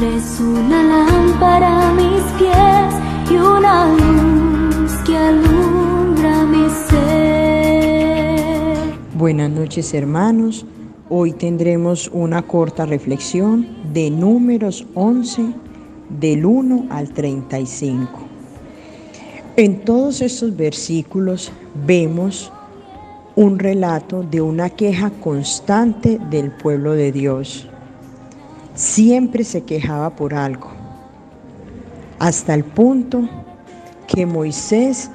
Es una lámpara a mis pies y una luz que alumbra mi ser. Buenas noches hermanos, hoy tendremos una corta reflexión de números 11 del 1 al 35. En todos estos versículos vemos un relato de una queja constante del pueblo de Dios. Siempre se quejaba por algo, hasta el punto que Moisés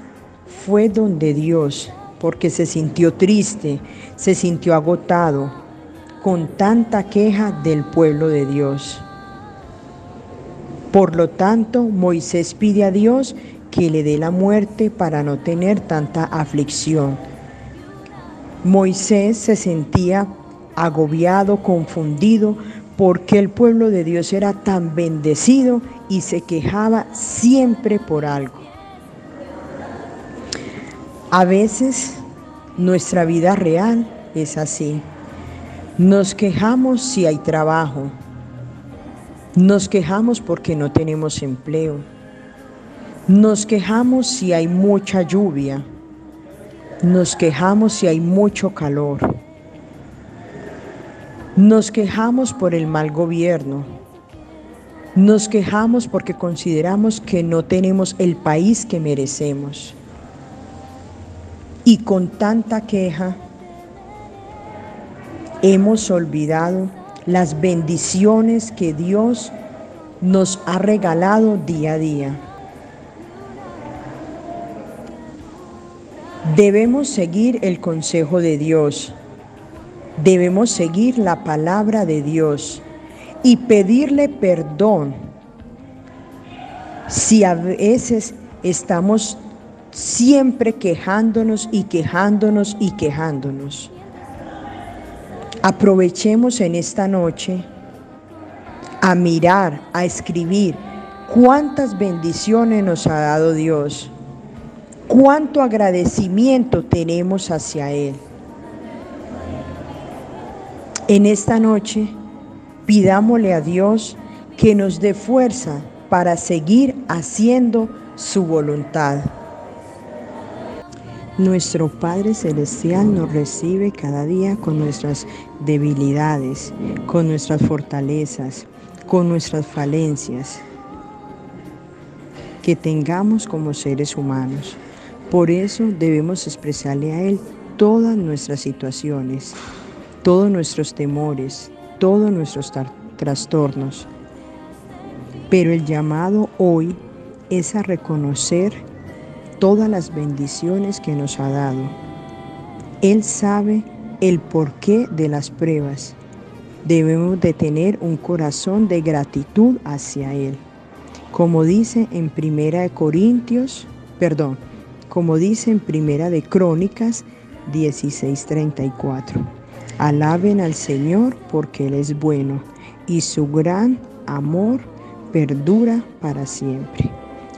fue donde Dios porque se sintió triste, se sintió agotado con tanta queja del pueblo de Dios. Por lo tanto, Moisés pide a Dios que le dé la muerte para no tener tanta aflicción. Moisés se sentía agobiado, confundido, porque el pueblo de Dios era tan bendecido y se quejaba siempre por algo. A veces nuestra vida real es así. Nos quejamos si hay trabajo. Nos quejamos porque no tenemos empleo. Nos quejamos si hay mucha lluvia. Nos quejamos si hay mucho calor. Nos quejamos por el mal gobierno. Nos quejamos porque consideramos que no tenemos el país que merecemos. Y con tanta queja hemos olvidado las bendiciones que Dios nos ha regalado día a día. Debemos seguir el consejo de Dios. Debemos seguir la palabra de Dios y pedirle perdón si a veces estamos siempre quejándonos y quejándonos y quejándonos. Aprovechemos en esta noche a mirar, a escribir cuántas bendiciones nos ha dado Dios, cuánto agradecimiento tenemos hacia Él. En esta noche pidámosle a Dios que nos dé fuerza para seguir haciendo su voluntad. Nuestro Padre Celestial nos recibe cada día con nuestras debilidades, con nuestras fortalezas, con nuestras falencias que tengamos como seres humanos. Por eso debemos expresarle a Él todas nuestras situaciones, todos nuestros temores, todos nuestros trastornos. Pero el llamado hoy es a reconocer todas las bendiciones que nos ha dado. Él sabe el porqué de las pruebas. Debemos de tener un corazón de gratitud hacia Él. Como dice en Primera de Corintios, perdón, como dice en Primera de Crónicas 16:34. Alaben al Señor porque Él es bueno y su gran amor perdura para siempre.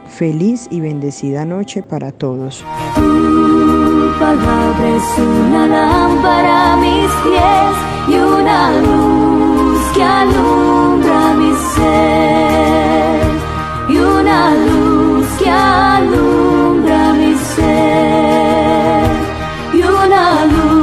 Feliz y bendecida noche para todos. Tu palabra es una lámpara a mis pies y una luz que alumbra mi ser. Y una luz que alumbra mi ser. Y una luz.